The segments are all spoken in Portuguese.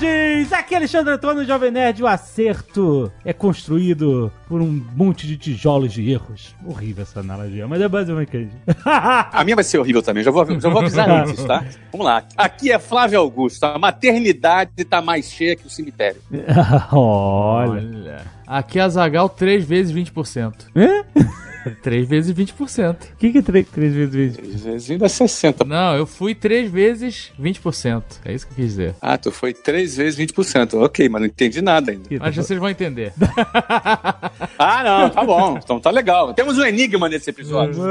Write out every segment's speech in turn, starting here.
Nerds! Aqui é Alexandre Antônio, Jovem Nerd. O acerto é construído por um monte de tijolos de erros. Horrível essa analogia, mas é basicamente isso. A minha vai ser horrível também, já vou, já vou avisar antes, tá? Vamos lá. Aqui é Flávio Augusto. A maternidade tá mais cheia que o cemitério. Olha. Olha. Aqui é a Zagal 3 vezes 20%. Hã? 3 vezes 20%. O que, que é 3, vezes 20? Às vezes ainda é 60. Não, eu fui 3 vezes 20%. É isso que eu quis dizer. Ah, tu foi 3 vezes 20%. Ok, mas não entendi nada ainda. Mas vocês vão entender. Ah, não, tá bom. Então tá legal. Temos um enigma nesse episódio.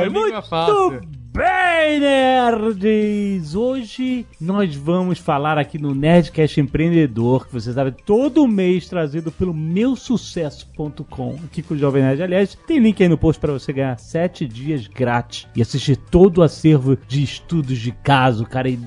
Enigma muito fácil. Bem, nerds! Hoje nós vamos falar aqui no Nerdcast Empreendedor, que você sabe, todo mês trazido pelo meusucesso.com, aqui com o Jovem Nerd. Aliás, tem link aí no post para você ganhar 7 dias grátis e assistir todo o acervo de estudos de caso, cara, e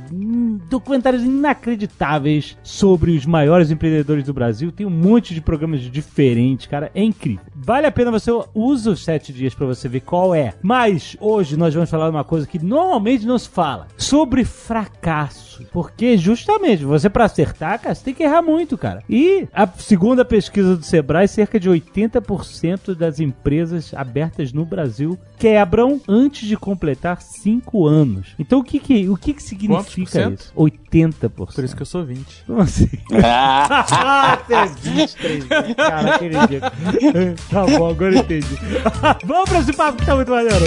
documentários inacreditáveis sobre os maiores empreendedores do Brasil. Tem um monte de programas diferentes, cara, é incrível. Vale a pena você usar os 7 dias para você ver qual é. Mas hoje nós vamos falar de uma coisa que normalmente não se fala, sobre fracasso. Porque justamente, você para acertar, cara, você tem que errar muito, cara. E a segunda pesquisa do Sebrae, cerca de 80% das empresas abertas no Brasil quebram antes de completar 5 anos. Então o que que, o que, que significa isso? 80%. Por isso que eu sou 20. Como assim? Ah, Ah, você é 23. Cara, aquele dia. Tá bom, agora eu entendi. Vamos pra esse papo que tá muito maneiro.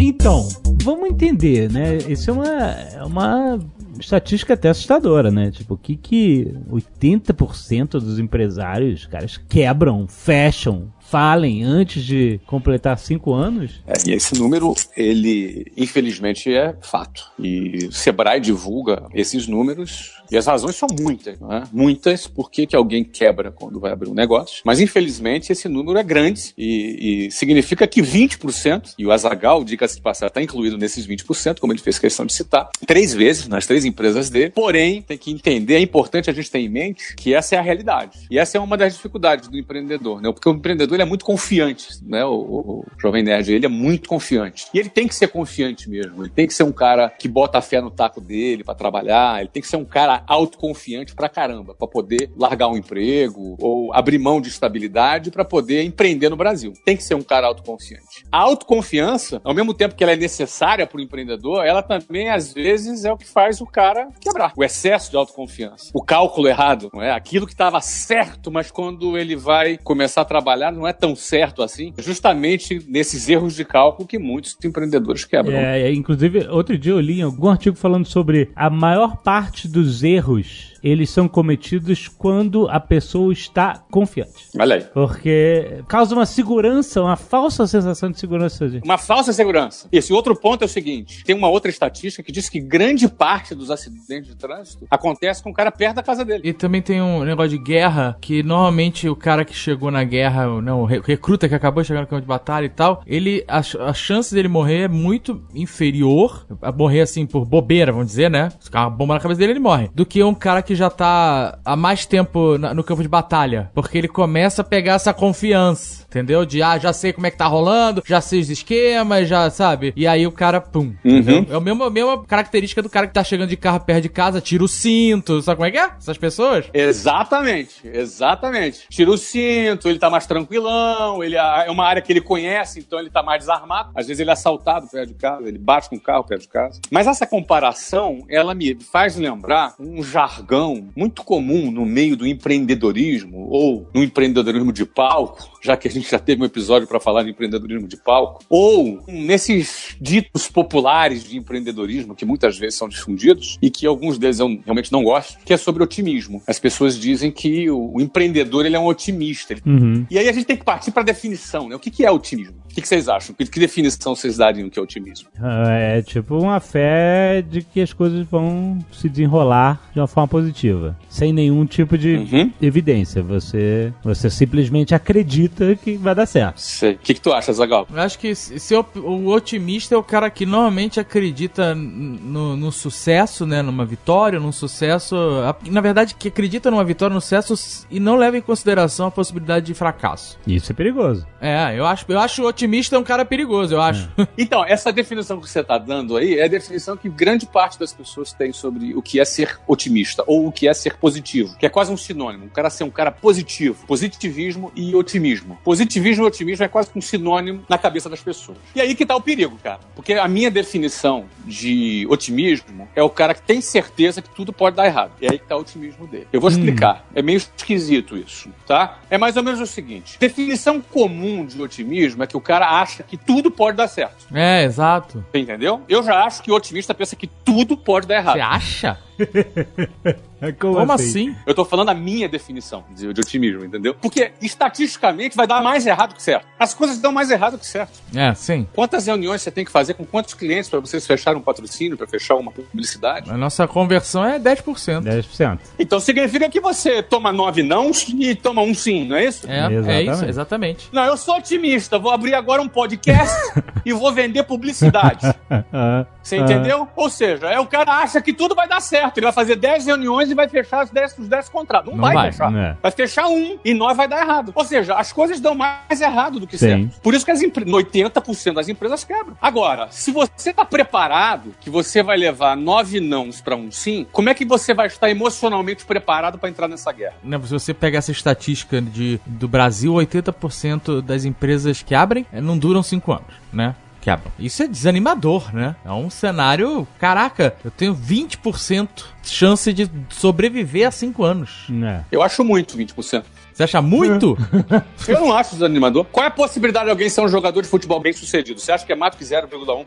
Então, vamos entender, né? Isso é uma, é uma estatística até assustadora, né? Tipo, o que que 80% dos empresários, caras, quebram, fecham, falem antes de completar 5 anos? É, e esse número, ele, infelizmente, é fato. E o Sebrae divulga esses números e as razões são muitas, não é? Muitas porque que alguém quebra quando vai abrir um negócio. Mas, infelizmente, esse número é grande e, e significa que 20%, e o Azagal, diga-se passar, está incluído nesses 20%, como ele fez questão de citar, três vezes nas três empresas dele. Porém, tem que entender, é importante a gente ter em mente que essa é a realidade. E essa é uma das dificuldades do empreendedor, né? Porque o empreendedor ele é muito confiante, né? O, o, o Jovem Nerd, ele é muito confiante. E ele tem que ser confiante mesmo. Ele tem que ser um cara que bota a fé no taco dele para trabalhar. Ele tem que ser um cara autoconfiante pra caramba, para poder largar um emprego ou abrir mão de estabilidade para poder empreender no Brasil. Tem que ser um cara autoconfiante. A autoconfiança, ao mesmo tempo que ela é necessária para o empreendedor, ela também às vezes é o que faz o cara quebrar. O excesso de autoconfiança, o cálculo errado, não é? Aquilo que estava certo, mas quando ele vai começar a trabalhar não é tão certo assim. É justamente nesses erros de cálculo que muitos empreendedores quebram. É, é, inclusive, outro dia eu li algum artigo falando sobre a maior parte dos erros. Eles são cometidos quando a pessoa está confiante. Olha aí. Porque causa uma segurança, uma falsa sensação de segurança. Uma falsa segurança. Esse outro ponto é o seguinte: tem uma outra estatística que diz que grande parte dos acidentes de trânsito acontece com o cara perto da casa dele. E também tem um negócio de guerra, que normalmente o cara que chegou na guerra, não, o re- recruta que acabou de chegar no campo de batalha e tal, ele, a, a chance dele morrer é muito inferior, a morrer assim por bobeira, vamos dizer, né? Se uma bomba na cabeça dele, ele morre. Do que um cara que já tá há mais tempo na- no campo de batalha. Porque ele começa a pegar essa confiança, entendeu? De, ah, já sei como é que tá rolando, já sei os esquemas, já sabe? E aí o cara, pum. Uhum. É a mesma, a mesma característica do cara que tá chegando de carro perto de casa, tira o cinto, sabe como é que é? Essas pessoas? Exatamente, exatamente. Tira o cinto, ele tá mais tranquilão, ele é uma área que ele conhece, então ele tá mais desarmado. Às vezes ele é assaltado perto de casa, ele bate com o carro perto de casa. Mas essa comparação, ela me faz lembrar um jargão muito comum no meio do empreendedorismo ou no empreendedorismo de palco, já que a gente já teve um episódio para falar de empreendedorismo de palco, ou nesses ditos populares de empreendedorismo que muitas vezes são difundidos e que alguns deles eu realmente não gosto, que é sobre otimismo. As pessoas dizem que o, empreendedor ele é um otimista. Uhum. E aí a gente tem que partir para a definição, né? O que, que é otimismo? O que, que vocês acham? Que, que definição vocês dariam que é otimismo? É tipo uma fé de que as coisas vão se desenrolar de uma forma positiva, sem nenhum tipo de Uhum. evidência. Você, você simplesmente acredita acredita que vai dar certo. Sei. O que, que tu acha, Zagal? Eu acho que se se o, otimista é o cara que normalmente acredita no, no sucesso, né? Numa vitória, num sucesso. a- Na verdade, que acredita numa vitória, no sucesso e não leva em consideração a possibilidade de fracasso. Isso é perigoso. É, eu acho, eu acho o otimista um cara perigoso, eu acho. Então, essa definição que você está dando aí é a definição que grande parte das pessoas tem sobre o que é ser otimista ou o que é ser positivo, que é quase um sinônimo. O cara ser um cara positivo, positivismo e otimismo. Positivismo e otimismo é quase que um sinônimo na cabeça das pessoas. E aí que tá o perigo, cara. Porque a minha definição de otimismo é o cara que tem certeza que tudo pode dar errado. E aí que tá o otimismo dele. Eu vou explicar. É meio esquisito isso, tá? É mais ou menos o seguinte: definição comum de otimismo é que o cara acha que tudo pode dar certo. É, exato. Entendeu? Eu já acho que o otimista pensa que tudo pode dar errado. Você acha? Como, Como assim? Eu tô falando a minha definição de, de otimismo, entendeu? Porque estatisticamente vai dar mais errado que certo. As coisas dão mais errado que certo. É, sim. Quantas reuniões você tem que fazer com quantos clientes para vocês fecharem um patrocínio, para fechar uma publicidade? A nossa conversão é 10%. 10%. Então significa que você toma nove nãos e toma um sim, não é isso? É, é Exatamente. isso, exatamente. Não, eu sou otimista. Vou abrir agora um podcast e vou vender publicidade. Você ah. entendeu? Ou seja, é o cara acha que tudo vai dar certo. Ele vai fazer 10 reuniões e vai fechar os 10, os 10 contratos. Não, Não vai, vai, fechar. né? Vai fechar um e nós vai dar errado. Ou seja, as coisas dão mais errado do que Sim. certo. Por isso que as empre... 80% das empresas quebram. Agora, se você tá preparado que você vai levar nove nãos para um sim, como é que você vai estar emocionalmente preparado para entrar nessa guerra? Né, Se você pegar essa estatística de, do Brasil, 80% das empresas que abrem eh, não duram 5 anos, né? Quebram. Isso é desanimador, né? É um cenário. Caraca, eu tenho 20% chance de sobreviver a 5 anos. É. Eu acho muito 20%. Você acha muito? Eu não acho desanimador. Qual é a possibilidade de alguém ser um jogador de futebol bem sucedido? Você acha que é mais do que 0,1%?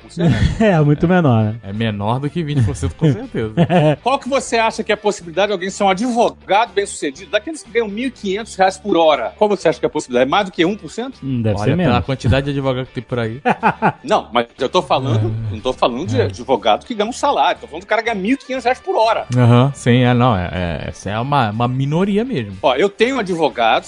É, muito menor, né? é menor do que 20%, com certeza. Qual que você acha que é a possibilidade de alguém ser um advogado bem sucedido? Daqueles que ganham 1.500 reais por hora. Qual você acha que é a possibilidade? É mais do que 1%? Hum, Deve Olha, ser pela menos. quantidade de advogado que tem por aí. Não, mas eu tô falando, não tô falando de advogado que ganha um salário. Tô falando do cara que ganha 1.500 reais por hora. Aham, sim, é, não. É, é, essa é uma, uma minoria mesmo. Ó, eu tenho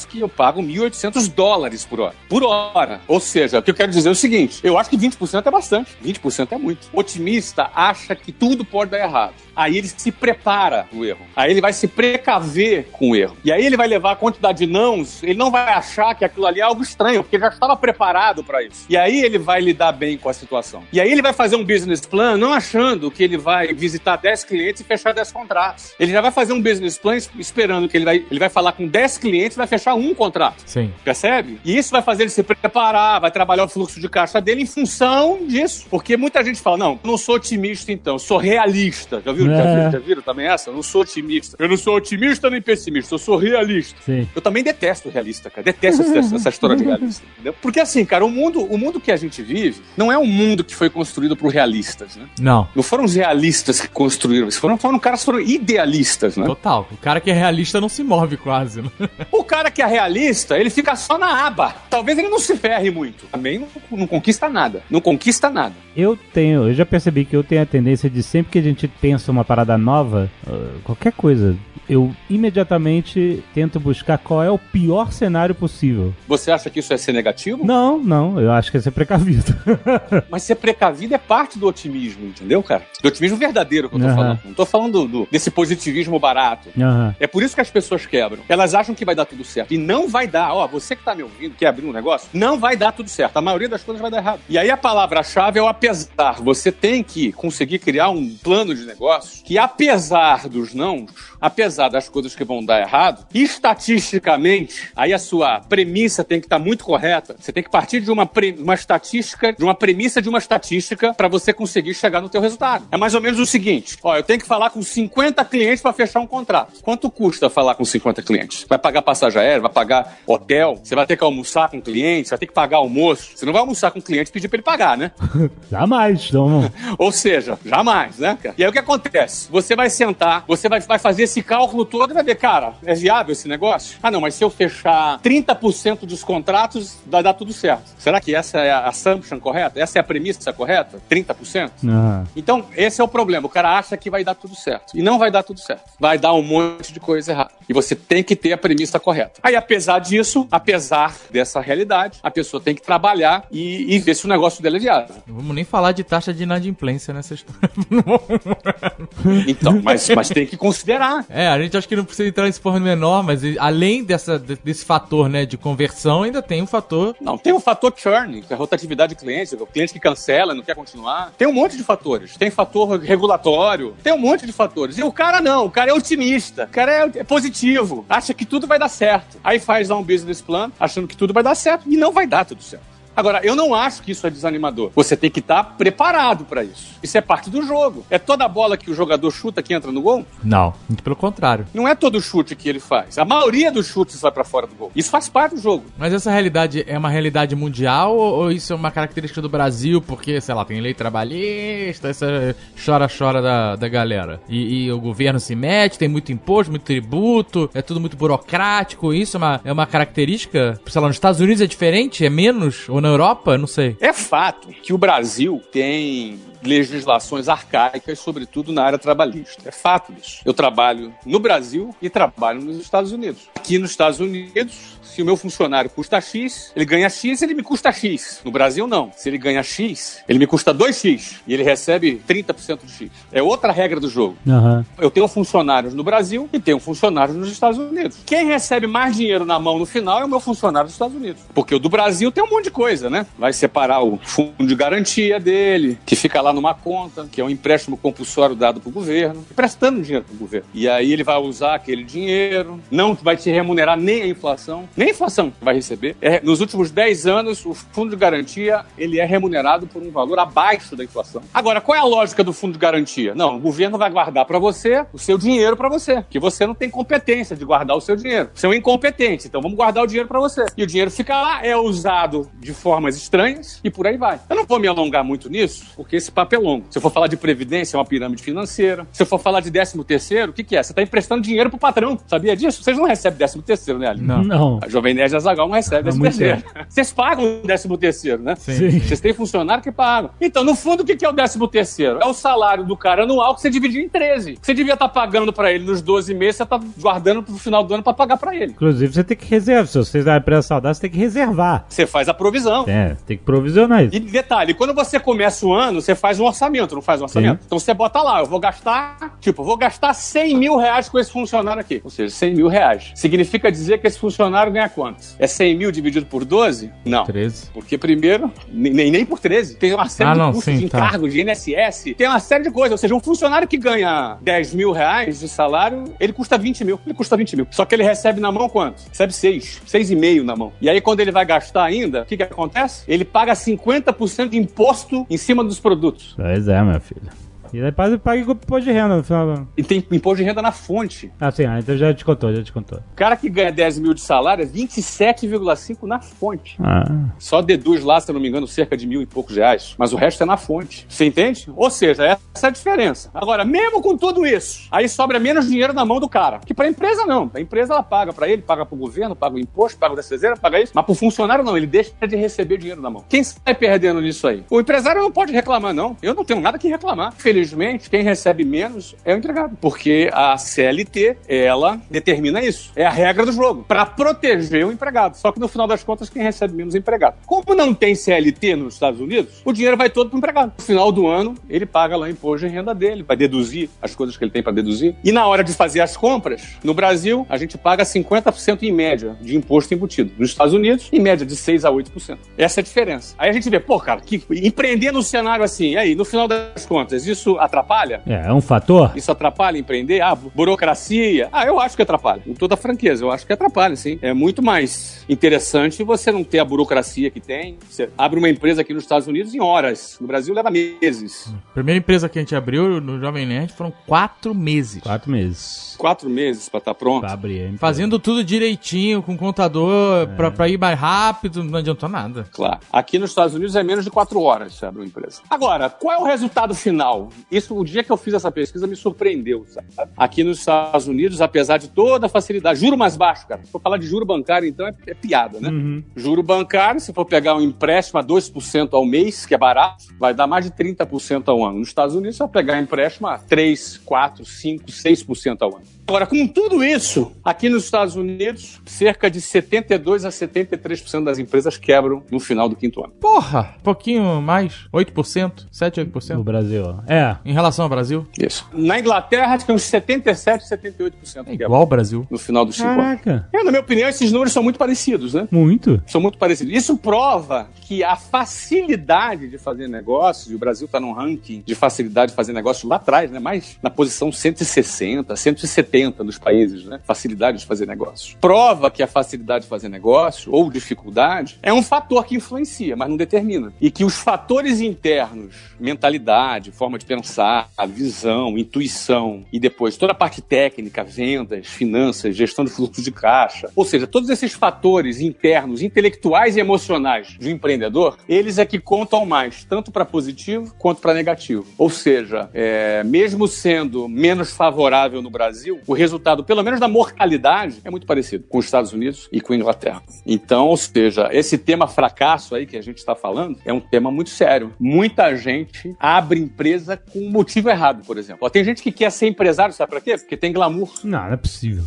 que eu pago 1.800 dólares por hora. Por hora. Ou seja, o que eu quero dizer é o seguinte: eu acho que 20% é bastante. 20% é muito. O otimista acha que tudo pode dar errado. Aí ele se prepara pro erro. Aí ele vai se precaver com o erro. E aí ele vai levar a quantidade de nãos, ele não vai achar que aquilo ali é algo estranho, porque ele já estava preparado para isso. E aí ele vai lidar bem com a situação. E aí ele vai fazer um business plan não achando que ele vai visitar 10 clientes e fechar 10 contratos. Ele já vai fazer um business plan es- esperando que ele vai, ele vai falar com 10 clientes e vai fechar um contrato. Sim. Percebe? E isso vai fazer ele se preparar, vai trabalhar o fluxo de caixa dele em função disso. Porque muita gente fala: não, eu não sou otimista então, sou realista. Já viu? Já, É. viram, já viram também essa? Eu não sou otimista. Eu não sou otimista nem pessimista, eu sou realista. Sim. Eu também detesto realista, cara. Detesto essa, essa história de realista, entendeu? Porque assim, cara, o mundo, o mundo que a gente vive não é um mundo que foi construído por realistas, né? Não. Não foram os realistas que construíram isso, foram, foram caras que foram idealistas, né? Total. O cara que é realista não se move quase. Né? O cara que é realista, ele fica só na aba. Talvez ele não se ferre muito. Também não, não conquista nada. Não conquista nada. Eu tenho, eu já percebi que eu tenho a tendência de sempre que a gente pensa uma parada nova, ah, qualquer coisa, eu imediatamente tento buscar qual é o pior cenário possível. Você acha que isso é ser negativo? Não, não, eu acho que é ser precavido. Mas ser precavido é parte do otimismo, entendeu, cara? Do otimismo verdadeiro que eu tô Aham. falando. Não tô falando do- desse positivismo barato. Aham. É por isso que as pessoas quebram. Elas acham que vai dar tudo certo. E não vai dar. Ó, você que tá me ouvindo, quer abrir um negócio, não vai dar tudo certo. A maioria das coisas vai dar errado. E aí a palavra-chave é o apesar. Você tem que conseguir criar um plano de negócio que, apesar dos não, apesar das coisas que vão dar errado, estatisticamente, aí a sua premissa tem que estar muito correta. Você tem que partir de uma, pre- uma estatística, de uma premissa de uma estatística para você conseguir chegar no teu resultado. É mais ou menos o seguinte: ó, eu tenho que falar com 50 clientes para fechar um contrato. Quanto custa falar com 50 clientes? Vai pagar passagem aérea, vai pagar hotel, você vai ter que almoçar com o cliente, vai ter que pagar almoço. Você não vai almoçar com o cliente e pedir para ele pagar, né? Jamais, então. Ou seja, jamais, né, cara? E aí o que acontece? Você vai sentar, você vai, vai fazer esse cálculo todo e vai ver, cara, é viável esse negócio? Ah, não, mas se eu fechar 30% dos contratos, vai dar tudo certo. Será que essa é a assumption correta? Essa é a premissa correta? 30%? Aham. Então, esse é o problema. O cara acha que vai dar tudo certo. certo. E não vai dar tudo certo. Vai dar um monte de coisa errada. E você tem que ter a premissa correta. Aí, apesar disso, apesar dessa realidade, a pessoa tem que trabalhar e, e ver se o negócio dela é viável. Não vamos nem falar de taxa de inadimplência nessa história. Então, mas, mas tem que considerar. É, a gente acha que não precisa entrar nesse menor, mas além dessa, desse fator né, de conversão, ainda tem um fator. Não, tem o fator churn, que é a rotatividade de clientes, o cliente que cancela, não quer continuar. Tem um monte de fatores. Tem fator regulatório, tem um monte de fatores. E o cara não, o cara é otimista, o cara é, é positivo, acha que tudo vai dar certo. Aí faz lá um business plan, achando que tudo vai dar certo, e não vai dar tudo certo. Agora, eu não acho que isso é desanimador. Você tem que estar preparado para isso. Isso é parte do jogo. É toda bola que o jogador chuta que entra no gol? Não, muito pelo contrário. Não é todo chute que ele faz. A maioria dos chutes vai para fora do gol. Isso faz parte do jogo. Mas essa realidade é uma realidade mundial ou isso é uma característica do Brasil? Porque, sei lá, tem lei trabalhista, essa chora-chora da, da galera. E, e, o governo se mete, tem muito imposto, muito tributo, é tudo muito burocrático. Isso é uma, é uma característica? Sei lá, nos Estados Unidos é diferente? É menos? Ou na Europa? Não sei. É fato que o Brasil tem legislações arcaicas, sobretudo na área trabalhista. É fato isso. Eu trabalho no Brasil e trabalho nos Estados Unidos. Aqui nos Estados Unidos, se o meu funcionário custa X, ele ganha X, ele me custa X. No Brasil, não. Se ele ganha X, ele me custa 2X e ele recebe 30% de X. É outra regra do jogo. Uhum. Eu tenho funcionários no Brasil e tenho funcionários nos Estados Unidos. Quem recebe mais dinheiro na mão no final é o meu funcionário dos Estados Unidos. Porque o do Brasil tem um monte de coisa, né? Vai separar o fundo de garantia dele, que fica lá numa conta, que é um empréstimo compulsório dado para o governo, emprestando dinheiro para o governo. E aí ele vai usar aquele dinheiro, não vai te remunerar nem a inflação, nem a inflação vai receber. É, nos últimos 10 anos, o fundo de garantia ele é remunerado por um valor abaixo da inflação. Agora, qual é a lógica do fundo de garantia? Não, o governo vai guardar para você o seu dinheiro para você, que você não tem competência de guardar o seu dinheiro. Você é um incompetente, então vamos guardar o dinheiro para você. E o dinheiro fica lá, é usado de formas estranhas e por aí vai. Eu não vou me alongar muito nisso, porque esse papo é longo. Se eu for falar de previdência, é uma pirâmide financeira. Se eu for falar de décimo terceiro, o que, que é? Você está emprestando dinheiro pro patrão. Sabia disso? Vocês não recebem décimo terceiro, né, Ali? Não. não. A Jovem Nerd Azagal não recebe décimo terceiro. Vocês pagam o décimo terceiro, né? Sim. Vocês têm funcionário que pagam. Então, no fundo, o que, que é o décimo terceiro? É o salário do cara anual que você dividiu em 13. Você devia estar tá pagando para ele nos 12 meses, você está guardando pro final do ano para pagar para ele. Inclusive, você tem que reservar. Se você dá empresa saudável, você tem que reservar. Você faz a provisão. É, tem que provisionar isso. E detalhe, quando você começa o ano, você faz um orçamento, não faz um orçamento? Sim. Então você bota lá, eu vou gastar, tipo, vou gastar 100 mil reais com esse funcionário aqui. Ou seja, 100 mil reais. Significa dizer que esse funcionário ganha quantos? É 100 mil dividido por 12? Não. 13. Porque primeiro, nem, nem por 13. Tem uma série ah, de não, custos sim, de tá. encargos, de INSS, tem uma série de coisas. Ou seja, um funcionário que ganha 10 mil reais de salário, ele custa 20 mil. Ele custa 20 mil. Só que ele recebe na mão quanto? Recebe 6. 6,5 na mão. E aí, quando ele vai gastar ainda, o que, que acontece? Ele paga 50% de imposto em cima dos produtos. فوز فايز يا عم يا فيلا E depois paga com imposto de renda no final. E tem imposto de renda na fonte. Ah, sim, ah, então já te contou, já te contou. O cara que ganha 10 mil de salário é 27,5 na fonte. Ah. Só deduz lá, se eu não me engano, cerca de mil e poucos reais. Mas o resto é na fonte. Você entende? Ou seja, essa é a diferença. Agora, mesmo com tudo isso, aí sobra menos dinheiro na mão do cara. Que pra empresa não. A empresa ela paga pra ele, paga pro governo, paga o imposto, paga o DCZ, paga isso. Mas pro funcionário não, ele deixa de receber dinheiro na mão. Quem sai perdendo nisso aí? O empresário não pode reclamar, não. Eu não tenho nada que reclamar. Felizmente, quem recebe menos é o empregado. Porque a CLT, ela determina isso. É a regra do jogo. Pra proteger o empregado. Só que no final das contas, quem recebe menos é o empregado. Como não tem CLT nos Estados Unidos, o dinheiro vai todo pro empregado. No final do ano, ele paga lá o imposto de renda dele, vai deduzir as coisas que ele tem para deduzir. E na hora de fazer as compras, no Brasil, a gente paga 50% em média de imposto embutido. Nos Estados Unidos, em média de 6 a 8%. Essa é a diferença. Aí a gente vê, pô, cara, que empreender no cenário assim, aí, no final das contas, isso atrapalha? É, é um fator? Isso atrapalha empreender? Ah, burocracia? Ah, eu acho que atrapalha. Com toda franqueza, eu acho que atrapalha, sim. É muito mais interessante você não ter a burocracia que tem. Você abre uma empresa aqui nos Estados Unidos em horas. No Brasil leva meses. A primeira empresa que a gente abriu no Jovem Nerd foram quatro meses. Quatro meses. Quatro meses pra estar pronto. Pra abrir. empresa. Fazendo tudo direitinho, com contador, pra, pra ir mais rápido, não adiantou nada. Claro. Aqui nos Estados Unidos é menos de quatro horas você abre uma empresa. Agora, qual é o resultado final Isso, o dia que eu fiz essa pesquisa me surpreendeu, sabe? Aqui nos Estados Unidos, apesar de toda a facilidade, juro mais baixo, cara. Se for falar de juro bancário, então é, é piada, né? Uhum. Juro bancário, se for pegar um empréstimo a 2% ao mês, que é barato, vai dar mais de 30% ao ano. Nos Estados Unidos, você vai pegar empréstimo a 3, 4, 5, 6% ao ano. Agora, com tudo isso, aqui nos Estados Unidos, cerca de 72 a 73% das empresas quebram no final do quinto ano. Porra, um pouquinho mais, 8%, 7, No 8%. Brasil, ó. É. Em relação ao Brasil, Isso. Na Inglaterra, acho que uns 77, 78% é quebram igual ao Brasil. no final dos cinco anos. Caraca. É, na minha opinião, esses números são muito parecidos, né? Muito. São muito parecidos. Isso prova que a facilidade de fazer negócios, e o Brasil está num ranking de facilidade de fazer negócio lá atrás, né? Mais na posição 160, 170 dos países, né? Facilidade de fazer negócios. Prova que a facilidade de fazer negócio, ou dificuldade, é um fator que influencia, mas não determina. E que os fatores internos, mentalidade, forma de pensar, visão, intuição, e depois toda a parte técnica, vendas, finanças, gestão de fluxo de caixa, ou seja, todos esses fatores internos, intelectuais e emocionais um empreendedor, eles é que contam mais, tanto para positivo quanto para negativo. Ou seja, é, mesmo sendo menos favorável no Brasil, o resultado, pelo menos da mortalidade, é muito parecido com os Estados Unidos e com a Inglaterra. Então, ou seja, esse tema fracasso aí que a gente está falando é um tema muito sério. Muita gente abre empresa com um motivo errado, por exemplo. Ó, tem gente que quer ser empresário, sabe para quê? Porque tem glamour. Não, não é possível.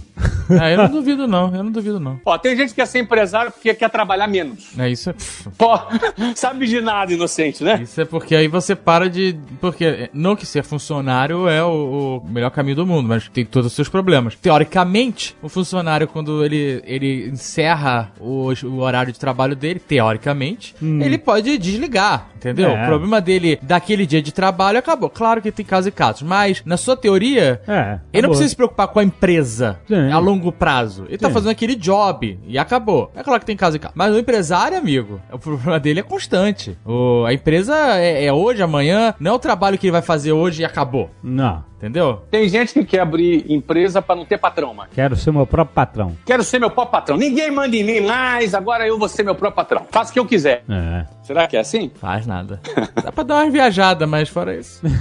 É, eu não duvido não, eu não duvido não. Ó, tem gente que quer ser empresário porque quer trabalhar menos. É isso é... Pô, sabe de nada, inocente, né? Isso é porque aí você para de. Porque não que ser funcionário é o, o melhor caminho do mundo, mas tem todos os seus problemas. Teoricamente, o funcionário, quando ele, ele encerra o, o horário de trabalho dele, teoricamente, ele pode desligar, entendeu? É. O problema dele daquele dia de trabalho acabou. Claro que tem casos e casos, mas na sua teoria, É. ele não precisa se preocupar com a empresa Sim. a longo prazo. Ele tá Sim. fazendo aquele job e acabou. É claro que tem caso e caso. Mas o empresário, amigo, o problema dele é constante. O, a empresa é, é hoje, amanhã, não é o trabalho que ele vai fazer hoje e acabou. Não. Entendeu? Tem gente que quer abrir empresa para não ter patrão, mano. Quero ser meu próprio patrão. Quero ser meu próprio patrão. Ninguém manda em mim mais, agora eu vou ser meu próprio patrão. Faço o que eu quiser. É. Será que é assim? Faz nada. Dá pra dar uma viajada, mas fora isso.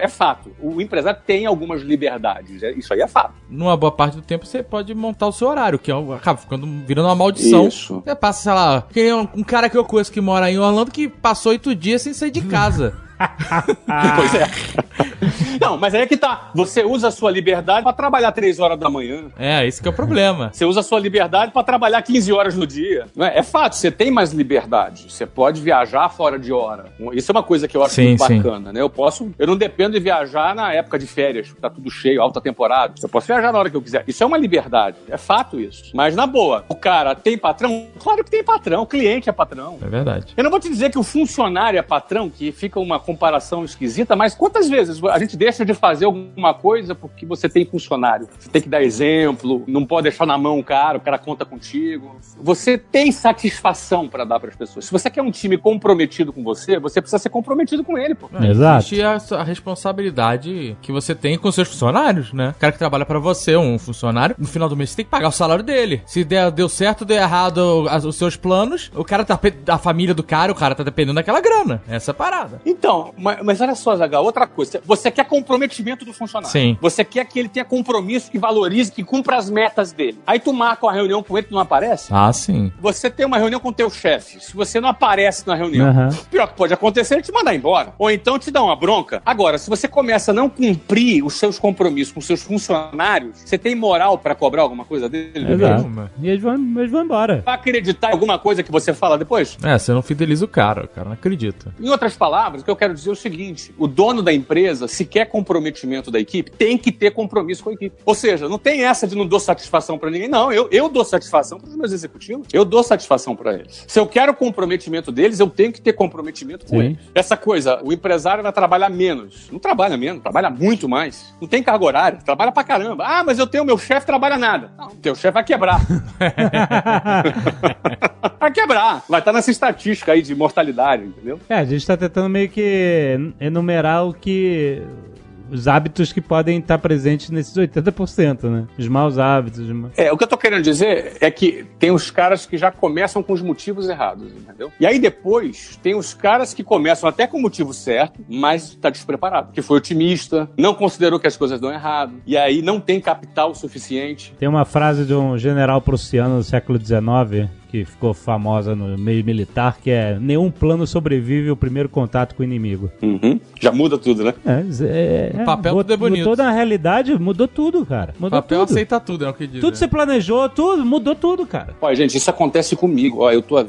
É fato. O empresário tem algumas liberdades. é- Isso aí é fato. Numa boa parte do tempo você pode montar o seu horário, que é acaba ficando virando uma maldição. Isso. Você passa, sei lá, um, um cara que eu conheço que mora em Orlando que passou oito dias sem sair de casa. Pois é. Não, mas aí é que tá. Você usa a sua liberdade para trabalhar três horas da manhã. É, esse que é o problema. Você usa a sua liberdade para trabalhar 15 horas no dia. Não é? é fato, você tem mais liberdade. Você pode viajar fora de hora. Isso é uma coisa que eu acho Sim, muito sim. bacana, né? Eu posso, eu não dependo de viajar na época de férias, que tá tudo cheio, alta temporada. Eu posso viajar na hora que eu quiser. Isso é uma liberdade. É fato isso. Mas na boa, o cara tem patrão? Claro que tem patrão. O cliente é patrão. É verdade. Eu não vou te dizer que o funcionário é patrão, que fica uma comparação esquisita, mas quantas vezes a gente deixa de fazer alguma coisa porque você tem funcionário? Você tem que dar exemplo, não pode deixar na mão o cara, o cara conta contigo. Você tem satisfação para dar para as pessoas. Se você quer um time comprometido com você, você precisa ser comprometido com ele, pô. É, Exato. Existe a, a responsabilidade que você tem com seus funcionários, né? O cara que trabalha pra você, um funcionário, no final do mês você tem que pagar o salário dele. Se der, deu certo, deu errado as- os seus planos, o cara tá. A família do cara, o cara tá dependendo daquela grana. Essa é a parada. Então, mas, mas olha só, Zagal, outra coisa. Você quer comprometimento do funcionário. Sim. Você quer que ele tenha compromisso, que valorize, que cumpra as metas dele. Aí tu marca uma reunião com ele, tu não aparece? Ah, sim. Você tem uma reunião com teu chefe. Se você não aparece na reunião, o pior que pode acontecer é ele te mandar embora. Ou então te dar uma bronca. Agora, se você começa a não cumprir os seus compromissos com seus funcionários, você tem moral pra cobrar alguma coisa dele? depois? Exato. E eles vão, eles vão embora. Vai acreditar em alguma coisa que você fala depois? É, você não fideliza o cara, o cara não acredita. Em outras palavras, o que eu quero dizer é o seguinte: o dono da empresa, se quer comprometimento da equipe, tem que ter compromisso com a equipe. Ou seja, não tem essa de não dou satisfação pra ninguém. Não, eu, eu dou satisfação pros meus executivos. Eu dou satisfação pra eles. Se eu quero comprometimento deles, eu tenho que ter comprometimento com Sim. eles. Essa coisa, o empresário vai trabalhar menos. Não trabalha menos, trabalha muito mais. Não tem carga horária, trabalha pra caramba. Ah, mas eu tenho meu chefe, trabalha nada. Não, teu chefe vai quebrar. vai quebrar. Vai estar nessa estatística aí de mortalidade, entendeu? É, a gente tá tentando meio que enumerar o que os hábitos que podem estar presentes nesses 80%, né? Os maus hábitos. os É, o que eu tô querendo dizer é que tem os caras que já começam com os motivos errados, entendeu? E aí depois tem os caras que começam até com o motivo certo, mas tá despreparado. Que foi otimista, não considerou que as coisas dão errado, e aí não tem capital suficiente. Tem uma frase de um general prussiano do século XIX que ficou famosa no meio militar, que é nenhum plano sobrevive ao primeiro contato com o inimigo. Uhum. Já muda tudo, né? É, é, O papel bot- tudo é bonito. Mudou na realidade, mudou tudo, cara. O Mudou papel tudo. aceita tudo, é o que diz. Tudo né? você planejou, tudo, mudou tudo, cara. Olha, gente, isso acontece comigo. Ó, eu tô há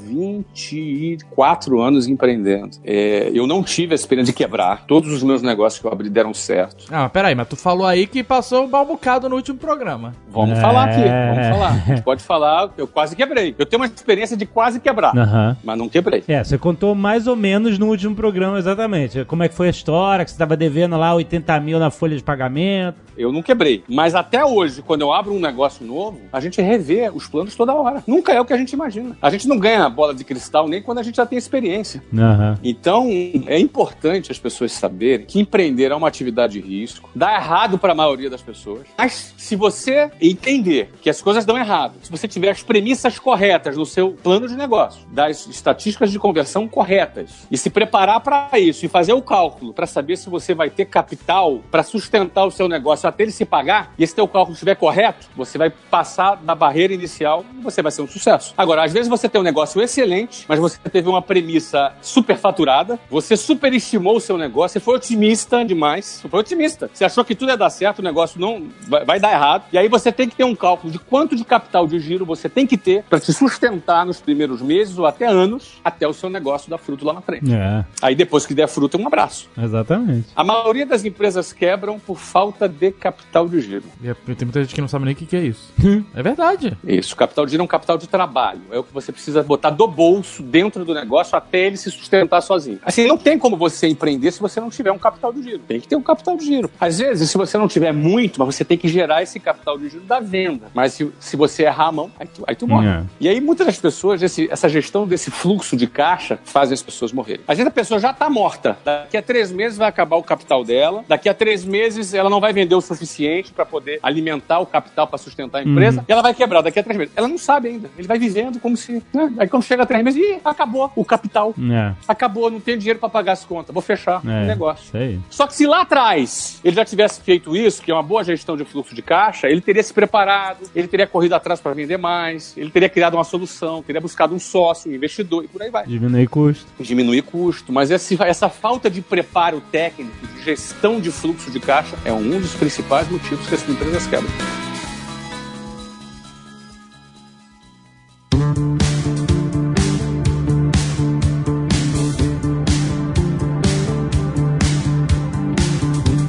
24 anos empreendendo. É, eu não tive a experiência de quebrar. Todos os meus negócios que eu abri deram certo. Ah, mas peraí, mas tu falou aí que passou um mal bocado no último programa. Vamos É. falar aqui, vamos falar. A gente pode falar, eu quase quebrei. Eu tenho uma experiência de quase quebrar, Aham. mas não quebrei. É, você contou mais ou menos no último programa, exatamente. Como é que foi a história, que você tava devendo lá 80 mil na folha de pagamento. Eu não quebrei. Mas até hoje, quando eu abro um negócio novo, a gente revê os planos toda hora. Nunca é o que a gente imagina. A gente não ganha bola de cristal nem quando a gente já tem experiência. Aham. Então, é importante as pessoas saberem que empreender é uma atividade de risco. Dá errado para a maioria das pessoas. Mas se você entender que as coisas dão errado, se você tiver as premissas corretas no seu plano de negócio, das estatísticas de conversão corretas, e se preparar para isso e fazer o cálculo para saber se você vai ter capital para sustentar o seu negócio até ele se pagar, e esse teu cálculo estiver correto, você vai passar da barreira inicial e você vai ser um sucesso. Agora, às vezes você tem um negócio excelente, mas você teve uma premissa superfaturada, você superestimou o seu negócio, você foi otimista demais, você foi otimista. Você achou que tudo ia dar certo, o negócio não vai, vai dar errado, e aí você tem que ter um cálculo de quanto de capital de giro você tem que ter para te sustentar nos primeiros meses ou até anos, até o seu negócio dar fruto lá na frente. É, Aí depois que der fruto, é um abraço. exatamente. A maioria das empresas quebram por falta de capital de giro. E é- tem muita gente que não sabe nem o que, que é isso. é verdade. Isso, capital de giro é um capital de trabalho. É o que você precisa botar do bolso dentro do negócio até ele se sustentar sozinho. Assim, não tem como você empreender se você não tiver um capital de giro. Tem que ter um capital de giro. Às vezes, se você não tiver muito, mas você tem que gerar esse capital de giro da venda. Mas se, se você errar a mão, aí tu, aí tu morre. É. E aí, muitas das pessoas, esse- essa gestão desse fluxo de caixa fazem as pessoas morrerem. Às vezes a pessoa já está morta. Daqui a três meses vai acabar o capital dela. Daqui a três meses ela não vai vender o suficiente para poder alimentar o capital para sustentar a empresa. E ela vai quebrar daqui a três meses. Ela não sabe ainda. Ele vai vivendo como se. né? Aí quando chega a três meses, ih, acabou o capital. É, Acabou, não tenho dinheiro para pagar as contas. Vou fechar é. o negócio. Aí. Só que se lá atrás ele já tivesse feito isso, que é uma boa gestão de fluxo de caixa, ele teria se preparado, ele teria corrido atrás para vender mais, ele teria criado uma solução, teria buscado um sócio, um investidor e por aí vai. Diminuir custo. Diminuir custo. Mas esse- essa falta de preparo técnico, de gestão de fluxo de caixa, é um dos principais motivos que as empresas quebram.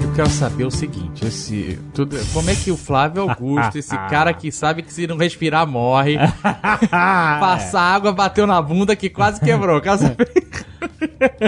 Eu quero saber o seguinte, esse. Tudo, como é que o Flávio Augusto, esse cara que sabe que se não respirar morre, passar água, bateu na bunda que quase quebrou. Quero saber.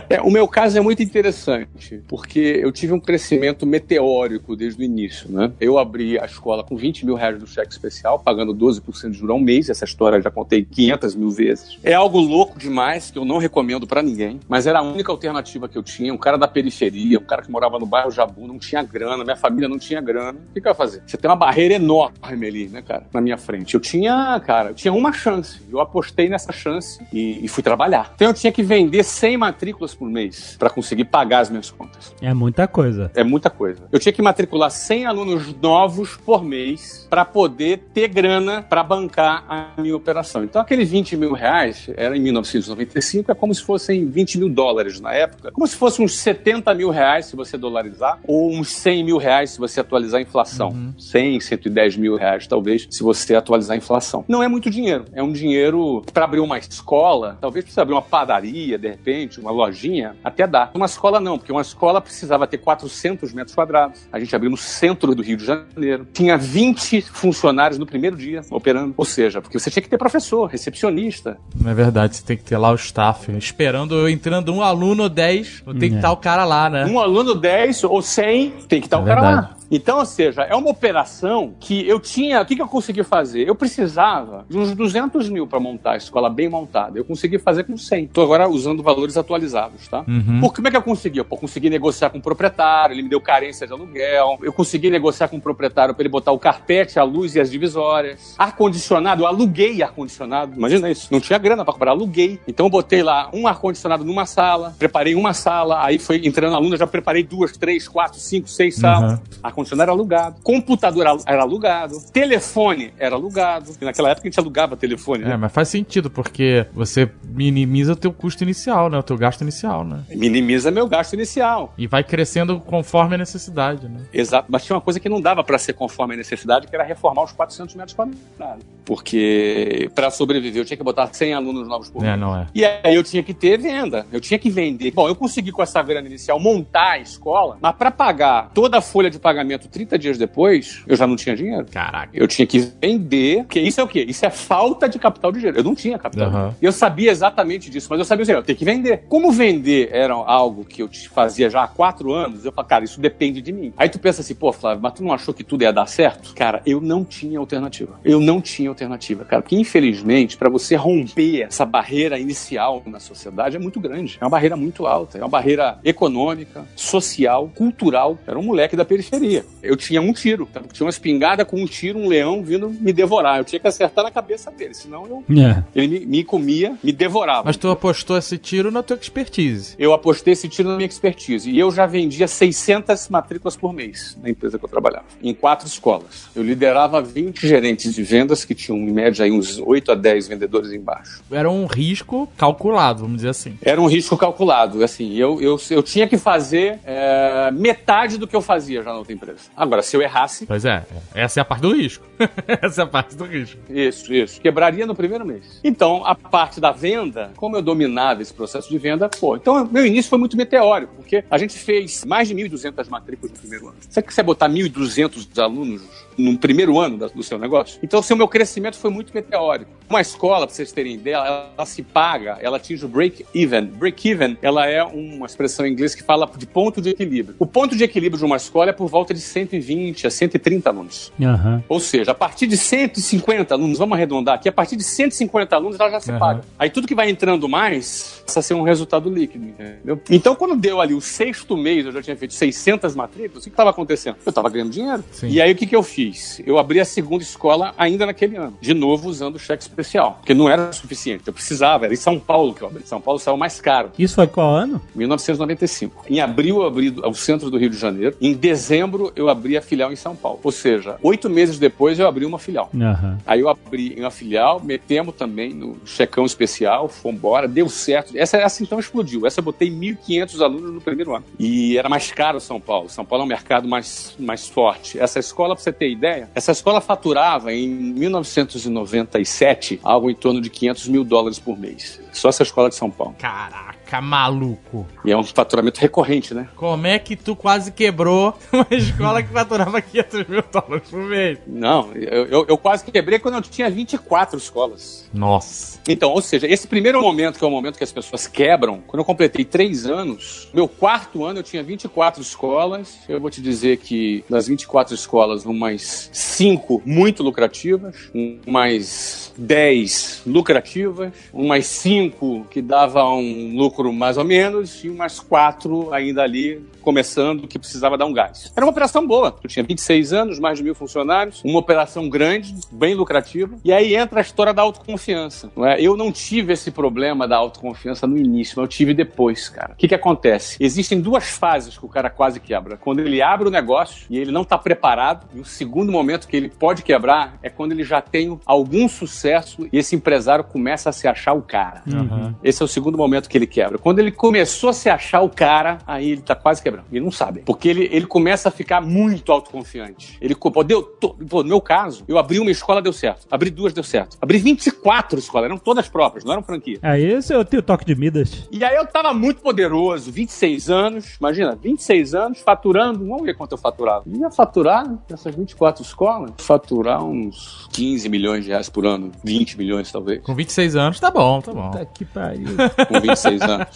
É, o meu caso é muito interessante, porque eu tive um crescimento meteórico desde o início, né? Eu abri a escola com 20 mil reais do cheque especial, pagando 12% de juros ao mês. Essa história eu já contei 500 mil vezes. É algo louco demais, que eu não recomendo pra ninguém, mas era a única alternativa que eu tinha. Um cara da periferia, um cara que morava no bairro Jabu, não tinha grana, minha família não tinha grana. O que, que eu ia fazer? Você tem uma barreira enorme ali, né, cara, na minha frente. Eu tinha, cara, eu tinha uma chance. Eu apostei nessa chance e, e fui trabalhar. Então eu tinha que vender 100 matrículas por mês pra conseguir pagar as minhas contas. É muita coisa. É muita coisa. Eu tinha que matricular 100 alunos novos por mês para poder ter grana para bancar a minha operação. Então, aqueles 20 mil reais, era em 1995, é como se fossem 20 mil dólares na época. Como se fosse uns 70 mil reais se você dolarizar, ou uns 100 mil reais se você atualizar a inflação. 100, 110 mil reais, talvez, se você atualizar a inflação. Não é muito dinheiro. É um dinheiro para abrir uma escola, talvez precisa abrir uma padaria, de repente, uma lojinha, até dá. Uma escola não, porque uma escola precisava ter 400 metros quadrados. A gente abriu no centro do Rio de Janeiro. Tinha 20 funcionários no primeiro dia operando. Ou seja, porque você tinha que ter professor, recepcionista. Não é verdade, você tem que ter lá o staff. Esperando, entrando um aluno ou 10, tem que É. estar o cara lá, né? Um aluno 10 ou 100, tem que estar É o cara verdade. lá. Então, ou seja, é uma operação que eu tinha. O que, que eu consegui fazer? Eu precisava de uns 200 mil para montar a escola bem montada. Eu consegui fazer com 100. Estou agora usando valores atualizados, tá? Uhum. Por como é que eu consegui? Eu consegui negociar com o proprietário, ele me deu carência de aluguel. Eu consegui negociar com o proprietário para ele botar o carpete, a luz e as divisórias. Ar-condicionado, eu aluguei ar-condicionado. Imagina isso. Não tinha grana para comprar, aluguei. Então eu botei lá um ar-condicionado numa sala, preparei uma sala, aí foi entrando aluno, já preparei duas, três, quatro, cinco, seis salas. Uhum. Ar-condicionado era alugado. Computador era- alugado. Telefone era alugado. E naquela época a gente alugava telefone, né? É, mas faz sentido, porque você minimiza o teu custo inicial, né? O teu gasto inicial, né? Minimiza meu gasto inicial. E vai crescendo conforme a necessidade, né? Exato, mas tinha uma coisa que não dava para ser conforme a necessidade, que era reformar os 400 metros quadrados. Porque para sobreviver eu tinha que botar 100 alunos novos por É, mês. não é. E aí eu tinha que ter venda, eu tinha que vender. Bom, eu consegui com essa grana inicial montar a escola, mas para pagar toda a folha de pagamento 30 dias depois, eu já não tinha dinheiro. Caraca. Eu tinha que vender, porque isso é o quê? Isso é falta de capital de dinheiro. Eu não tinha capital. E eu sabia exatamente disso, mas eu sabia assim, eu tenho que vender. Como vender era algo que eu te fazia já há quatro anos, eu falei, cara, isso depende de mim. Aí tu pensa assim, pô, Flávio, mas tu não achou que tudo ia dar certo? Cara, eu não tinha alternativa. Eu não tinha alternativa, cara. Porque, infelizmente, para você romper essa barreira inicial na sociedade é muito grande. É uma barreira muito alta. É uma barreira econômica, social, cultural. Era um moleque da periferia. Eu tinha um tiro. Tinha uma espingarda com um tiro, um leão vindo me devorar. Eu tinha que acertar na cabeça dele, senão eu É. ele me, me comia, me devorava. Mas tu apostou esse tiro na tua expertise. Eu apostei esse tiro na minha expertise. E eu já vendia 600 matrículas por mês na empresa que eu trabalhava, em quatro escolas. Eu liderava 20 gerentes de vendas que tinham, em média, aí uns 8 a 10 vendedores embaixo. Era um risco calculado, vamos dizer assim. Era um risco calculado. Assim, eu, eu, eu tinha que fazer é, metade do que eu fazia já na outra empresa. Agora, se eu errasse, Pois é, essa é a parte do risco. essa é a parte do risco. Isso, isso. Quebraria no primeiro mês. Então, a parte da venda, como eu dominava esse processo de venda, pô, então meu início foi muito meteórico, porque a gente fez mais de 1.200 matrículas no primeiro ano. Você quiser botar 1.200 alunos no primeiro ano do seu negócio? Então, assim, o meu crescimento foi muito meteórico. Uma escola, pra vocês terem ideia, ela, ela se paga, ela atinge o break-even. Break-even, ela é uma expressão em inglês que fala de ponto de equilíbrio. O ponto de equilíbrio de uma escola é por volta de 120 a 130 alunos. Aham. Ou seja, a partir de 150 alunos, vamos arredondar aqui, a partir de 150 alunos ela já se Aham. paga. Aí tudo que vai entrando mais passa a ser um resultado líquido, entendeu? Então quando deu ali o sexto mês, eu já tinha feito 600 matrículas, o que estava acontecendo? Eu estava ganhando dinheiro. Sim. E aí o que, que eu fiz? Eu abri a segunda escola ainda naquele ano, de novo usando o cheque especial, porque não era suficiente, eu precisava, era em São Paulo que eu abri. São Paulo saiu mais caro. Isso foi qual ano? 1995. Em abril eu abri o centro do Rio de Janeiro. Em dezembro eu abri a filial em São Paulo. Ou seja, oito meses depois eu abri uma filial. Aham. Aí eu abri uma filial, metemos também no checão especial, fomos embora, deu certo. Essa, essa então explodiu. Essa eu botei 1.500 alunos no primeiro ano. E era mais caro São Paulo. São Paulo é um mercado mais, mais forte. Essa escola, pra você ter ideia, essa escola faturava em 1997 algo em torno de 500 mil dólares por mês. Só essa escola de São Paulo. Caraca, maluco. E é um faturamento recorrente, né? Como é que tu quase quebrou uma escola que faturava 500 mil dólares por mês? Não, eu, eu, eu quase quebrei quando eu tinha 24 escolas. Nossa. Então, ou seja, esse primeiro momento, que é o momento que as pessoas quebram, quando eu completei três anos, meu quarto ano eu tinha 24 escolas. Eu vou te dizer que das 24 escolas, umas 5 muito lucrativas, umas 10 lucrativas, umas 5 que davam um lucro mais ou menos, e umas 4 ainda ali começando que precisava dar um gás. Era uma operação boa. Eu tinha 26 anos, mais de mil funcionários, uma operação grande, bem lucrativa. E aí entra a história da autoconfiança. Não é? Eu não tive esse problema da autoconfiança no início, mas eu tive depois, cara. O que, que acontece? Existem duas fases que o cara quase quebra. Quando ele abre o negócio e ele não está preparado, e o segundo momento que ele pode quebrar é quando ele já tem algum sucesso e esse empresário começa a se achar o cara. Uhum. Esse é o segundo momento que ele quebra. Quando ele começou a se achar o cara, aí ele tá quase Ele não sabe. Porque ele, ele começa a ficar muito autoconfiante. Ele, pô, deu, to- pô, no meu caso, eu abri uma escola, deu certo. Abri duas, deu certo. Abri 24 escolas, eram todas próprias, não eram franquia. Aí esse é o teu toque de Midas. E aí eu tava muito poderoso, 26 anos, imagina, 26 anos, faturando, vamos ver quanto eu faturava. Ia faturar, nessas 24 escolas, faturar uns 15 milhões de reais por ano 20 milhões, talvez. Com 26 anos, tá bom, tá bom. Puta que pariu. Com 26 anos.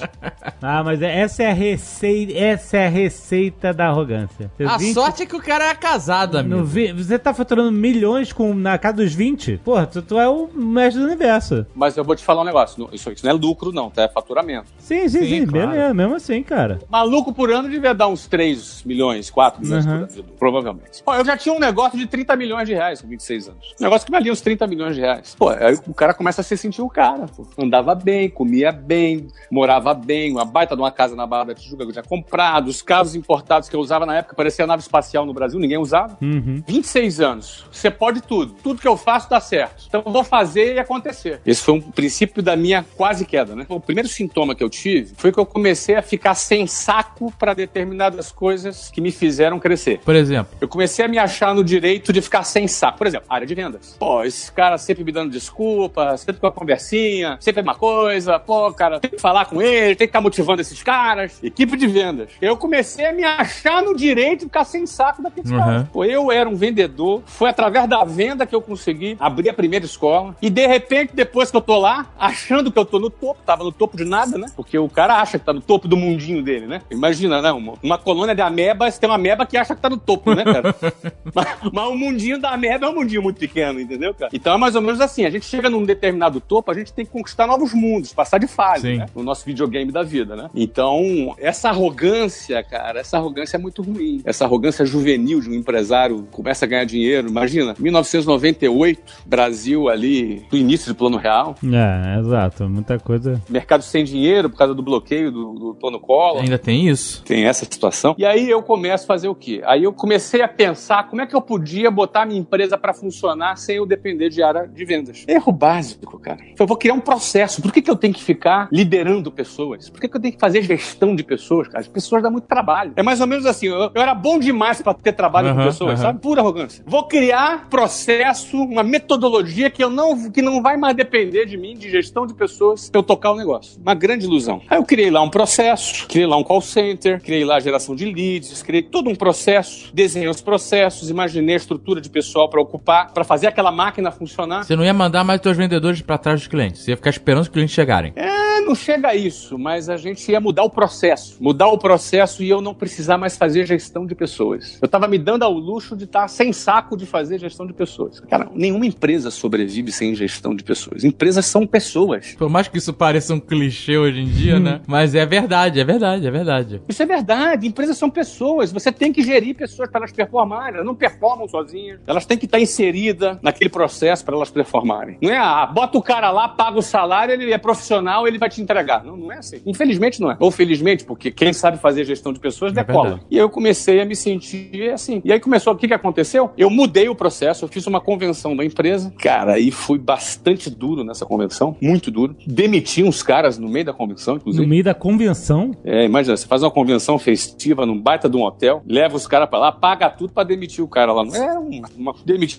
Ah, mas é- essa é a receita, essa é a receita da arrogância. Seus A 20 sorte é que o cara é casado, amigo. vi- Você tá faturando milhões com, na casa dos 20? Porra, tu, tu é o mestre do universo. Mas eu vou te falar um negócio. não- Isso, isso não é lucro, não, tá? É faturamento. Sim, sim, Sim, sim. claro. Beleza, mesmo assim, cara. Maluco por ano devia dar uns 3 milhões, 4 milhões Uhum. por ano, provavelmente. Ó, eu já tinha um negócio de 30 milhões de reais com 26 anos. Um negócio que valia uns 30 milhões de reais. Pô, aí o cara começa a se sentir o cara. Pô. Andava bem, comia bem, morava bem, uma baita de uma casa na Barra da Tijuca que eu tinha comprado, os carros importados que eu usava na época, parecia nave espacial no Brasil, ninguém usava. Uhum. 26 anos, você pode tudo. Tudo que eu faço dá certo. Então eu vou fazer e acontecer. Esse foi um princípio da minha quase queda, né? O primeiro sintoma que eu tive foi que eu comecei a ficar sem saco para determinadas coisas que me fizeram crescer. Por exemplo. Eu comecei a me achar no direito de ficar sem saco. Por exemplo, área de vendas. Pô, esse cara sempre me dando desculpa, sempre com a conversinha, sempre é uma coisa. Pô, cara, tem que falar com ele, tem que ficar motivando esses caras. Equipe de vendas. Eu comecei a me achar no direito de ficar sem saco daqueles Uhum. caras. Pô, eu era um vendedor, foi através da venda que eu consegui abrir a primeira escola. E de repente, depois que eu tô lá, achando que eu tô no topo, tava no topo de nada, né? Porque o cara acha que tá no topo do mundinho dele, né? Imagina, né? Uma, uma colônia de amebas, tem uma ameba que acha que tá no topo, né, cara? mas, mas o mundinho da ameba é um mundinho muito pequeno, entendeu, cara? Então é mais ou menos assim: a gente chega num determinado topo, a gente tem que conquistar novos mundos, passar de fase, Sim. né? No nosso videogame da vida, né? Então, essa arrogância, cara, essa arrogância é muito ruim. Essa arrogância juvenil de um empresário que começa a ganhar dinheiro. Imagina, 1998, Brasil ali, no início do plano real, É, exato. Muita coisa. mercado sem dinheiro por causa do bloqueio do, do plano Collor. Ainda tem isso? Tem essa situação. E aí eu começo a fazer o quê? Aí eu comecei a pensar como é que eu podia botar minha empresa para funcionar sem eu depender de área de vendas. Erro básico, cara. Eu vou criar um processo. Por que, que eu tenho que ficar liderando pessoas? Por que, que eu tenho que fazer gestão de pessoas, cara? As pessoas dão muito trabalho. É mais ou menos assim. Eu, eu era bom demais para ter trabalho com Aham, pessoas, aham. sabe? Pura arrogância. Vou criar processo, uma metodologia que eu não que não vai mais depender de mim, de gestão de pessoas, pra eu tocar o negócio. Uma grande ilusão. Aí eu criei lá um processo, criei lá um call center, criei lá a geração de leads, criei todo um processo, desenhei os processos, imaginei a estrutura de pessoal para ocupar, para fazer aquela máquina funcionar. Você não ia mandar mais teus vendedores pra trás dos clientes. Você ia ficar esperando os clientes chegarem. É, não chega a isso, mas a gente ia mudar o processo. Mudar o processo e eu não precisar mais fazer gestão de pessoas. Eu tava me dando ao luxo de estar sem saco de fazer gestão de pessoas. Cara, nenhuma empresa sobrevive sem gestão de pessoas. Empresas são pessoas. Por mais que isso pareça um clichê hoje em dia, né? Mas é verdade, é verdade, é verdade. Isso é verdade. Empresas são pessoas. Você tem que gerir pessoas para elas performarem. Elas não performam sozinhas. Elas têm que estar inseridas naquele processo para elas performarem. Não é, ah, bota o cara lá, paga o salário, ele é profissional, ele vai te entregar. Não, não é assim. Infelizmente não é. Ou felizmente, porque quem sabe fazer gestão de pessoas É decola. verdade. e eu comecei a me sentir assim. E aí começou, o que, que aconteceu? Eu mudei o processo, eu fiz uma convenção da empresa. Cara, aí fui bastante duro nessa convenção, muito duro. Demiti uns caras no meio da convenção, inclusive. No meio da convenção. É, imagina, você faz uma convenção festiva num baita de um hotel, leva os caras pra lá, paga tudo pra demitir o cara lá. Era uma,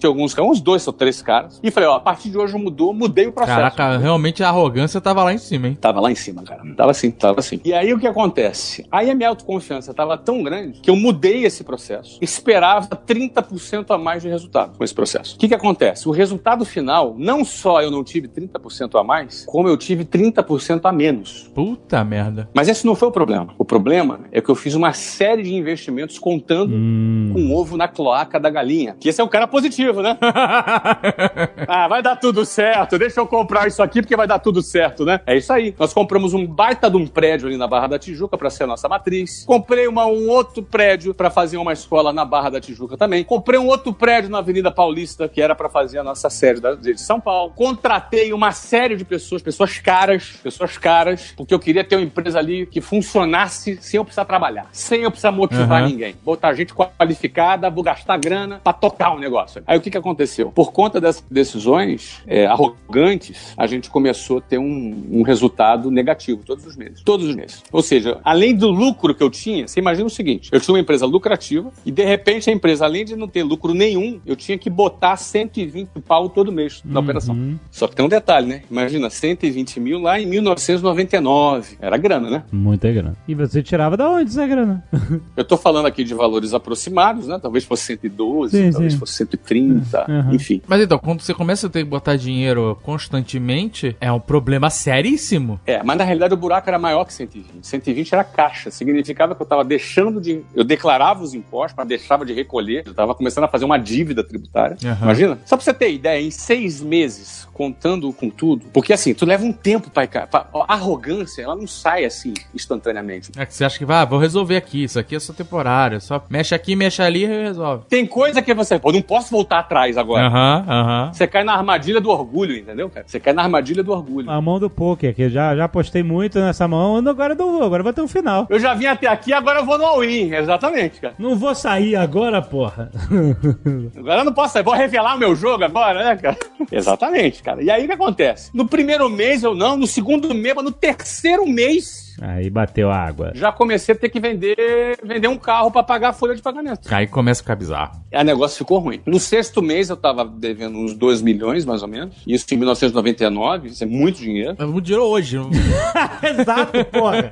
alguns caras, uns dois ou três caras. E falei, ó, a partir de hoje mudou, mudei o processo. Caraca, realmente a arrogância tava lá em cima, hein? Tava lá em cima, cara. Tava assim, tava assim. E aí o que acontece? Aí a minha autoconfiança tava tão grande que eu mudei esse processo. Esperava 30% a mais de resultado com esse processo. O que que acontece? O resultado final, não só eu não tive 30% a mais, como eu tive 30% a menos. Puta merda. Mas esse não foi o problema. O problema é que eu fiz uma série de investimentos contando Hum. com ovo na cloaca da galinha. Que esse é o cara positivo, né? ah, vai dar tudo certo. Deixa eu comprar isso aqui porque vai dar tudo certo, né? É isso aí. Nós compramos um baita de um prédio ali na Barra da Tijuca para ser a nossa matriz. Comprei uma- um outro prédio para fazer uma escola na Barra da Tijuca também. Comprei um outro prédio na Avenida Paulista que era para fazer a nossa sede da- de São Paulo. Contratei uma série de pessoas, pessoas caras, pessoas caras, porque eu queria ter uma empresa ali que funcionasse sem eu precisar trabalhar, sem eu precisar motivar Aham. ninguém. Botar gente qualificada, vou gastar grana pra tocar o negócio. Aí o que que aconteceu? Por conta dessas decisões é, arrogantes, a gente começou a ter um, um resultado resultado negativo todos os meses. Todos os meses. Ou seja, além do lucro que eu tinha, você imagina o seguinte: eu tinha uma empresa lucrativa e de repente a empresa, além de não ter lucro nenhum, eu tinha que botar 120 pau todo mês na Uhum. operação. Só que tem um detalhe, né? Imagina, 120 mil lá em 1999. Era grana, né? Muita grana. E você tirava da onde essa grana? Eu tô falando aqui de valores aproximados, né? Talvez fosse 112, Sim, talvez sim. fosse 130, Uhum. enfim. Mas então, quando você começa a ter que botar dinheiro constantemente, é um problema seríssimo. É, mas na realidade o buraco era maior que 120. 120 era caixa. Significava que eu estava deixando de. Eu declarava os impostos, mas deixava de recolher. Eu estava começando a fazer uma dívida tributária. Aham. Imagina? Só pra você ter ideia, em seis meses, contando com tudo. Porque assim, tu leva um tempo pra a arrogância, ela não sai assim instantaneamente. É que você acha que vai, ah, vou resolver aqui, isso aqui é só temporário, só mexe aqui, mexe ali e resolve. Tem coisa que você. Pô, não posso voltar atrás agora. Aham, aham. Você cai na armadilha do orgulho, entendeu, cara? Você cai na armadilha do orgulho. A mão do poker, que eu já, já apostei muito nessa mão, agora eu não vou, agora vai ter um final. Eu já vim até aqui, agora eu vou no all-in. Exatamente, cara. Não vou sair agora, porra. Agora eu não posso sair. Vou revelar o meu jogo agora, né, cara? Exatamente, cara. E aí o que acontece? No primeiro mês eu não, no segundo mês, mas no terceiro mês Aí bateu a água. já comecei a ter que vender, vender um carro pra pagar a folha de pagamento. Aí começa a ficar bizarro. Aí o negócio ficou ruim. No sexto mês eu tava devendo uns 2 milhões, mais ou menos. Isso em 1999, isso é muito dinheiro. É muito dinheiro hoje. não- Exato, porra.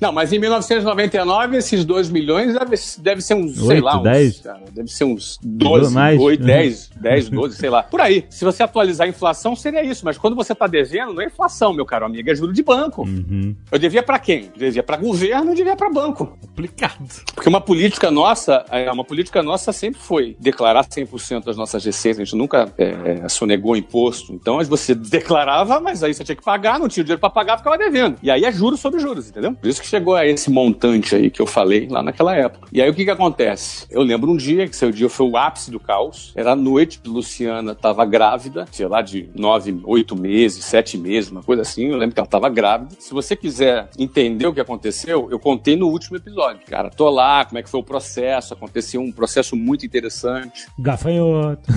Não, mas em 1999 esses 2 milhões deve, deve ser uns, sei Oito, lá, uns, dez? cara, deve ser uns 12, Mais? 8, 10, 10, 12, sei lá. Por aí. Se você atualizar a inflação, seria isso. Mas quando você tá devendo, não é inflação, meu caro amigo, é juro de banco. Uhum. Eu devia pra quem? Eu devia pra governo e devia pra banco. Complicado. Porque uma política nossa, é, uma política nossa sempre foi declarar 100% das nossas receitas. A gente nunca é, é, sonegou imposto. Então você declarava, mas aí você tinha que pagar, não tinha dinheiro pra pagar, ficava devendo. E aí é juros sobre juros, entendeu? Por isso que chegou a esse montante aí que eu falei lá naquela época. E aí o que que acontece? Eu lembro um dia, que seu dia foi o ápice do caos. Era a noite, Luciana tava grávida, sei lá, de nove, oito meses, sete meses, uma coisa assim. Eu lembro que ela tava grávida. Se você quiser entender o que aconteceu, eu contei no último episódio. Cara, tô lá, como é que foi o processo. Aconteceu um processo muito interessante. Gafanhoto.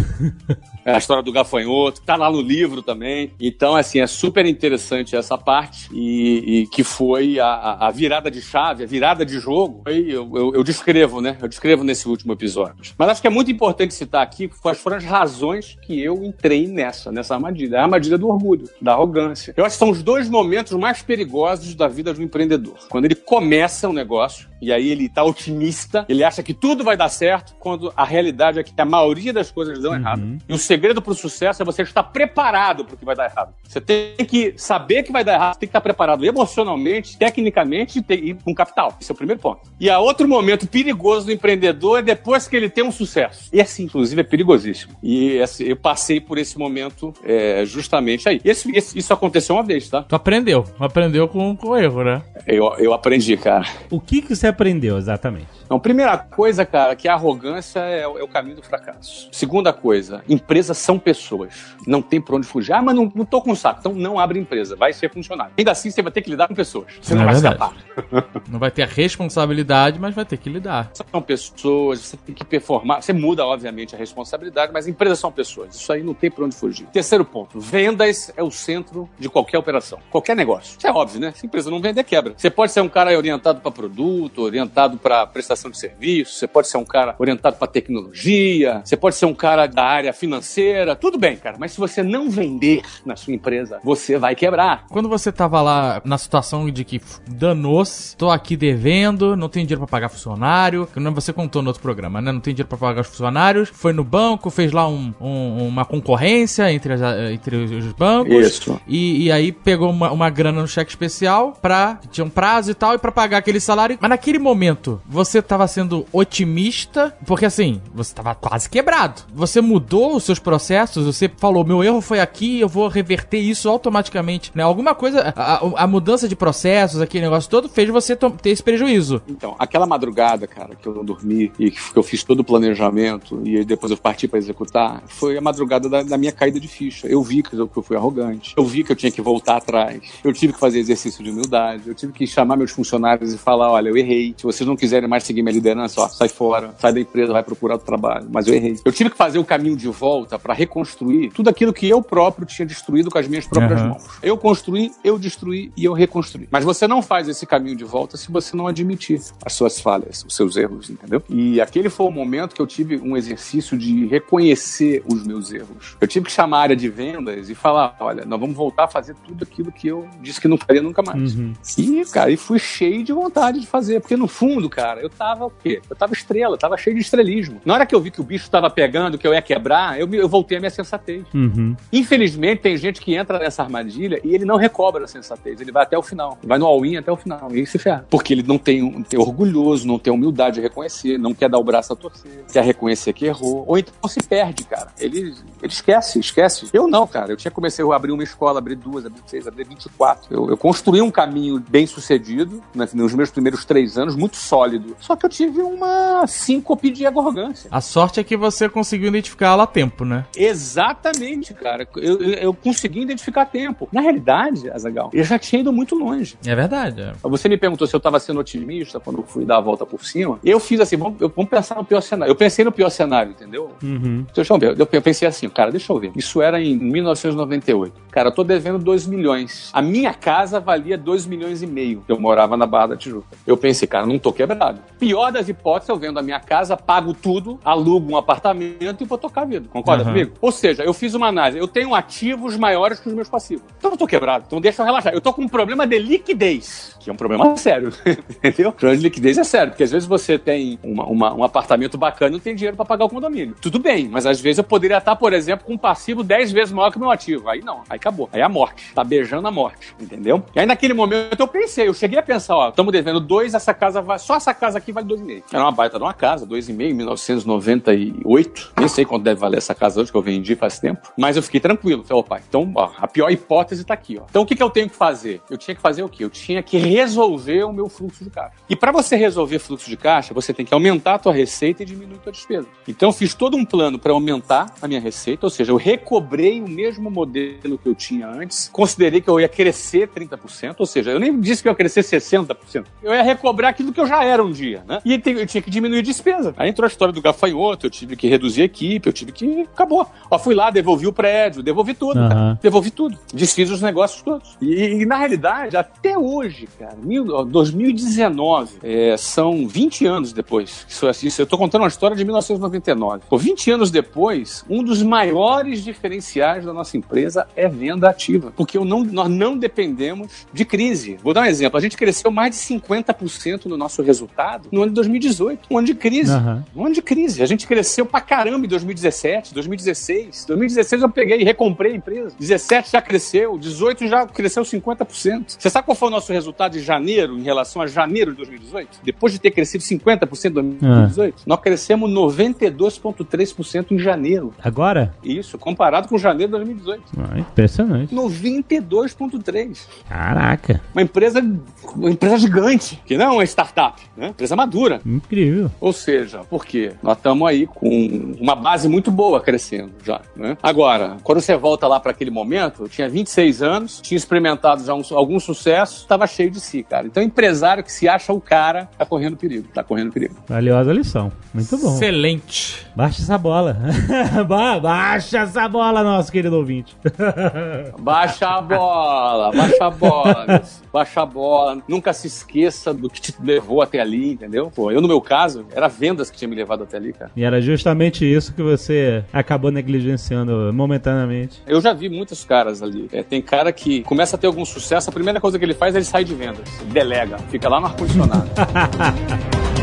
É a história do gafanhoto, tá lá no livro também. Então, assim, é super interessante essa parte e, e que foi a, a- virada de chave, a virada de jogo. Foi, eu, eu- eu descrevo, né? Eu descrevo nesse último episódio. Mas acho que é muito importante citar aqui quais foram as razões que eu entrei nessa, nessa armadilha. É a armadilha do orgulho, da arrogância. Eu acho que são os dois momentos mais perigosos da vida do empreendedor. Quando ele começa um negócio e aí ele tá otimista, ele acha que tudo vai dar certo, quando a realidade é que a maioria das coisas dão errado. E o segredo pro sucesso é você estar preparado pro que vai dar errado. Você tem que saber que vai dar errado, você tem que estar preparado emocionalmente, tecnicamente e com capital. Esse é o primeiro ponto. E a outro momento perigoso do empreendedor é depois que ele tem um sucesso. E assim, inclusive, é perigosíssimo. E assim, eu passei por esse momento é, justamente aí. Esse- esse- isso aconteceu uma vez, tá? Tu aprendeu. Aprendeu com, com erro, né? Eu, eu aprendi, cara. O que, que você aprendeu exatamente? Então, primeira coisa, cara, que a arrogância é, o- é o caminho do fracasso. Segunda coisa, empresas são pessoas. Não tem pra onde fugir. Ah, mas não, não tô com saco. Então não abre empresa, vai ser funcionário. Ainda assim, você vai ter que lidar com pessoas. Você não É vai verdade. escapar. Não vai ter a responsabilidade, mas vai ter que lidar. São pessoas, você tem que performar. Você muda, obviamente, a responsabilidade, mas empresas são pessoas. Isso aí não tem pra onde fugir. Terceiro ponto, vendas é o centro de qualquer operação, qualquer negócio. Isso é óbvio, né? Se a empresa não vender, quebra. Você pode ser um cara orientado para produto, orientado para prestação de serviço, você pode ser um cara orientado para tecnologia, você pode ser um cara da área financeira, tudo bem, cara. Mas se você não vender na sua empresa, você vai quebrar. Quando você tava lá na situação de que danou-se, tô aqui devendo, não tenho dinheiro pra pagar funcionário, que não você contou no outro programa, né? Não tem dinheiro pra pagar os funcionários, foi no banco, fez lá um- um- uma concorrência entre, as- entre os bancos. Isso. E, e aí pegou uma, uma grana no cheque especial pra. Tinha um prazo e tal, e pra pagar aquele salário. Mas naquele momento, você tava sendo otimista, porque assim, você tava quase quebrado. Você mudou os seus processos, você falou: meu erro foi aqui, eu vou reverter isso automaticamente. Né? Alguma coisa. A, a- mudança de processos, aquele negócio todo, fez você ter esse prejuízo. Então, aquela madrugada, cara, que eu não dormi e que eu fiz todo o planejamento e depois eu parti pra executar, foi a madrugada da, da minha caída de ficha. Eu vi que eu, que eu fui arrogante. Eu vi que eu tinha que voltar atrás. Eu tive que fazer exercício de humildade. Eu tive que chamar meus funcionários e falar: olha, eu errei. Se vocês não quiserem mais seguir minha liderança, ó, sai fora, sai da empresa, vai procurar outro trabalho. Mas eu errei. Eu tive que fazer o caminho de volta para reconstruir tudo aquilo que eu próprio tinha destruído com as minhas próprias Aham. mãos. Eu construí, eu destruí e eu reconstruí. Mas você não faz esse caminho de volta se você não admitir as suas falhas, os seus erros, entendeu? E aquele foi o momento que eu tive um exercício de reconhecer os meus erros. Eu tive que chamar a área de vendas e falar: olha, nós vamos voltar a fazer tudo aquilo que eu disse que não faria nunca mais. Uhum. E, cara, e fui cheio de vontade de fazer. Porque no fundo, cara, eu tava o quê? Eu tava estrela, tava cheio de estrelismo. Na hora que eu vi que o bicho tava pegando, que eu ia quebrar, eu, me- eu voltei a minha sensatez. Uhum. Infelizmente, tem gente que entra nessa armadilha e ele não recobra a sensatez. Ele vai até o final. Vai no all-in até o final. E aí se ferra. Porque ele não tem, um- tem orgulhoso, não tem humildade de reconhecer, não quer dar o braço a torcer, quer reconhecer que errou. Ou então se perde, cara. Ele, ele esquece, esquece. Eu não, cara. Eu tinha comecei a abrir uma escola, abrir duas, abrir seis, abrir 24. Eu, eu construí um caminho bem sucedido né, nos meus primeiros três anos, muito sólido. Só que eu tive uma síncope de arrogância. A sorte é que você conseguiu identificar ela a tempo, né? Exatamente, cara. Eu, eu, eu consegui identificar a tempo. Na realidade, Azagal, eu já tinha ido muito longe. É verdade. é. Você me perguntou se eu estava sendo otimista quando eu fui dar a volta por cima. Eu fiz assim, vamos, eu- vamos pensar no pior cenário. Eu pensei no pior cenário, entendeu? Uhum. Deixa eu ver. Eu eu pensei assim, cara, deixa eu ver. Isso era em 1998. Cara, eu tô devendo 2 milhões. A minha casa valia 2 milhões e meio. Eu morava na Barra da Tijuca. Eu pensei, cara, não tô quebrado. Pior das hipóteses, eu vendo a minha casa, pago tudo, alugo um apartamento e vou tocar a vida. Concorda Aham. comigo? Ou seja, eu fiz uma análise. Eu tenho ativos maiores que os meus passivos. Então eu tô quebrado. Então deixa eu relaxar. Eu tô com um problema de liquidez, que é um problema sério. Entendeu? O problema de liquidez é sério, porque às vezes você tem uma- uma- um apartamento bacana e não tem dinheiro para pagar o condomínio. Tudo bem, mas às vezes eu poderia estar, por exemplo, com um passivo 10 vezes maior que o meu ativo. Aí não, aí acabou. Aí é a morte. Tá beijando a morte. Entendeu? E aí naquele momento eu pensei, eu cheguei a pensar, ó, estamos devendo dois, essa casa vai. Só essa casa aqui vale dois e meio. Era uma baita de uma casa, dois e meio, em 1998. Nem sei quanto deve valer essa casa hoje, que eu vendi faz tempo. Mas eu fiquei tranquilo. Falei, opa, então, ó, a pior hipótese tá aqui, ó. Então o que, que eu tenho que fazer? Eu tinha que fazer o quê? Eu tinha que resolver o meu fluxo de caixa. E para você resolver fluxo de caixa, você tem que aumentar a tua receita e diminuir a tua despesa. Então eu fiz todo um plano para aumentar a minha receita, ou seja, eu recobrei o mesmo modelo que eu tinha antes, considerei que eu ia crescer 30%, ou seja, eu nem disse que eu ia crescer 60%. Eu ia recobrar aquilo que eu já era um dia, né? E tem- eu tinha que diminuir a despesa. Aí entrou a história do gafanhoto, eu tive que reduzir a equipe, eu tive que. Acabou. Ó, fui lá, devolvi o prédio, devolvi tudo, Aham. cara. Devolvi tudo. Desfiz os negócios todos. E, e, na realidade, até hoje, cara, mil- ó, 2019, é, são 20 anos depois. Isso, isso, eu tô contando uma história de 1999. Pô, 20 anos depois, um dos maiores diferenciais da nossa empresa é venda ativa. Porque eu não, nós não dependemos de crise. Vou dar um exemplo. A gente cresceu mais de 50% no nosso resultado no ano de 2018. Um ano de crise. Aham. Um ano de crise. A gente cresceu pra caramba em 2017, 2016. 2016 eu peguei e recomprei a empresa. 17 já cresceu, 18 já cresceu 50%. Você sabe qual foi o nosso resultado de janeiro em relação a janeiro de 2018? Depois de ter crescido 50% em 2018, nós crescemos 92,3% em janeiro. Agora? Isso, comparado com janeiro de 2018. Ah, impressionante. 92,3%. Caraca, Uma empresa, uma empresa gigante, que não é uma startup, né? Empresa madura. incrível. Ou seja, por quê? Nós estamos aí com uma base muito boa crescendo já. Né? Agora, quando você volta lá para aquele momento, eu tinha 26 anos, tinha experimentado já um, algum sucesso, estava cheio de si, cara. Então, empresário que se acha o cara, tá correndo perigo. Tá correndo perigo. Valiosa lição. Muito bom. Excelente. Baixa essa bola. Ba- Baixa essa bola, nosso querido ouvinte. Baixa a bola, baixa a bola, baixa a bola. Nunca se esqueça do que te levou até ali, entendeu? Pô, eu, no meu caso, era vendas que tinha me levado até ali, cara. E era justamente isso que você acabou negligenciando momentaneamente. Eu já vi muitos caras ali. É, tem cara que começa a ter algum sucesso, a primeira coisa que ele faz é ele sair de vendas. Delega, fica lá no ar-condicionado.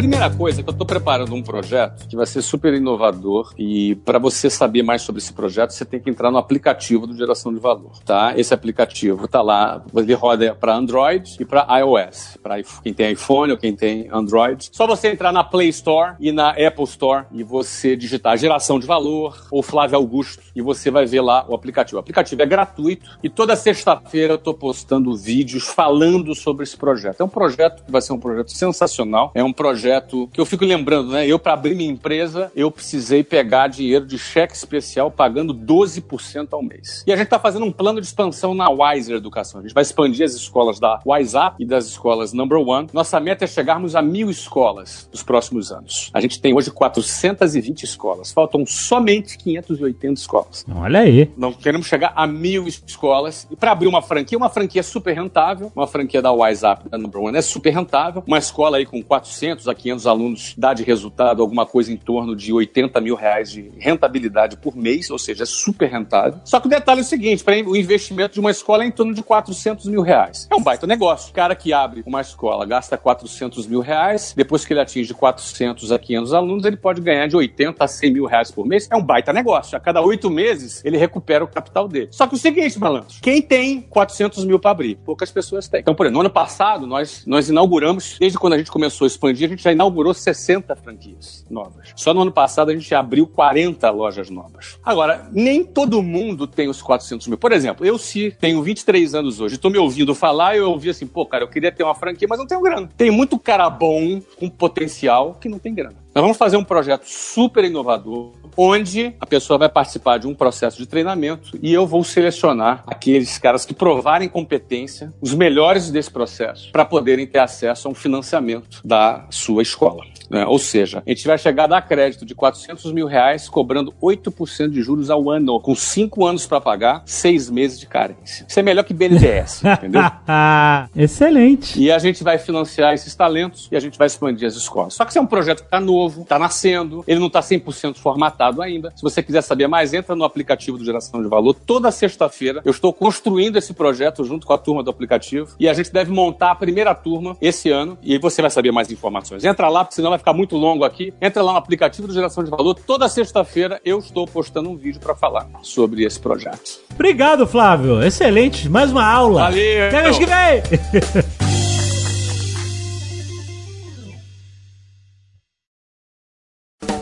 primeira coisa é que eu estou preparando um projeto que vai ser super inovador e para você saber mais sobre esse projeto, você tem que entrar no aplicativo do Geração de Valor, tá? Esse aplicativo tá lá, ele roda para Android e para iOS, para quem tem iPhone ou quem tem Android. Só você entrar na Play Store e na Apple Store e você digitar Geração de Valor ou Flávio Augusto e você vai ver lá o aplicativo. O aplicativo é gratuito e toda sexta-feira eu estou postando vídeos falando sobre esse projeto. É um projeto que vai ser um projeto sensacional, é um projeto que eu fico lembrando, né? Eu, para abrir minha empresa, eu precisei pegar dinheiro de cheque especial pagando 12% ao mês. E a gente está fazendo um plano de expansão na Wiser Educação. A gente vai expandir as escolas da WhatsApp e das escolas Number One. Nossa meta é chegarmos a mil escolas nos próximos anos. A gente tem hoje 420 escolas. Faltam somente 580 escolas. Olha aí. Não queremos chegar a mil escolas. E para abrir uma franquia, uma franquia super rentável, uma franquia da WhatsApp da Number One é super rentável. Uma escola aí com 400 a 500 alunos dá de resultado alguma coisa em torno de 80 mil reais de rentabilidade por mês, ou seja, é super rentável. Só que o detalhe é o seguinte: para o investimento de uma escola é em torno de 400 mil reais. É um baita negócio. O cara que abre uma escola gasta 400 mil reais, depois que ele atinge 400 a 500 alunos, ele pode ganhar de 80 a 100 mil reais por mês. É um baita negócio. A cada oito meses, ele recupera o capital dele. Só que o seguinte, malandro, quem tem 400 mil para abrir? Poucas pessoas têm. Então, por exemplo, no ano passado, nós, nós inauguramos, desde quando a gente começou a expandir, a gente já inaugurou 60 franquias novas. Só no ano passado a gente abriu 40 lojas novas. Agora, nem todo mundo tem os 400 mil. Por exemplo, eu se tenho 23 anos hoje, estou me ouvindo falar, eu ouvi assim, pô, cara, eu queria ter uma franquia, mas não tenho grana. Tem muito cara bom, com potencial, que não tem grana. Nós vamos fazer um projeto super inovador, onde a pessoa vai participar de um processo de treinamento e eu vou selecionar aqueles caras que provarem competência, os melhores desse processo, para poderem ter acesso a um financiamento da sua escola. Né? Ou seja, a gente vai chegar a dar crédito de 400 mil reais, cobrando 8% de juros ao ano, com 5 anos para pagar, 6 meses de carência. Isso é melhor que BNDES, entendeu? Excelente. E a gente vai financiar esses talentos e a gente vai expandir as escolas. Só que isso é um projeto que está novo, está nascendo, ele não está 100% formatado ainda. Se você quiser saber mais, entra no aplicativo do Geração de Valor. Toda sexta-feira eu estou construindo esse projeto junto com a turma do aplicativo e a gente deve montar a primeira turma esse ano e aí você vai saber mais informações. Entra lá, porque senão vai ficar muito longo aqui. Entra lá no aplicativo do Geração de Valor. Toda sexta-feira eu estou postando um vídeo para falar sobre esse projeto. Obrigado, Flávio. Excelente. Mais uma aula. Valeu. Até mês que vem.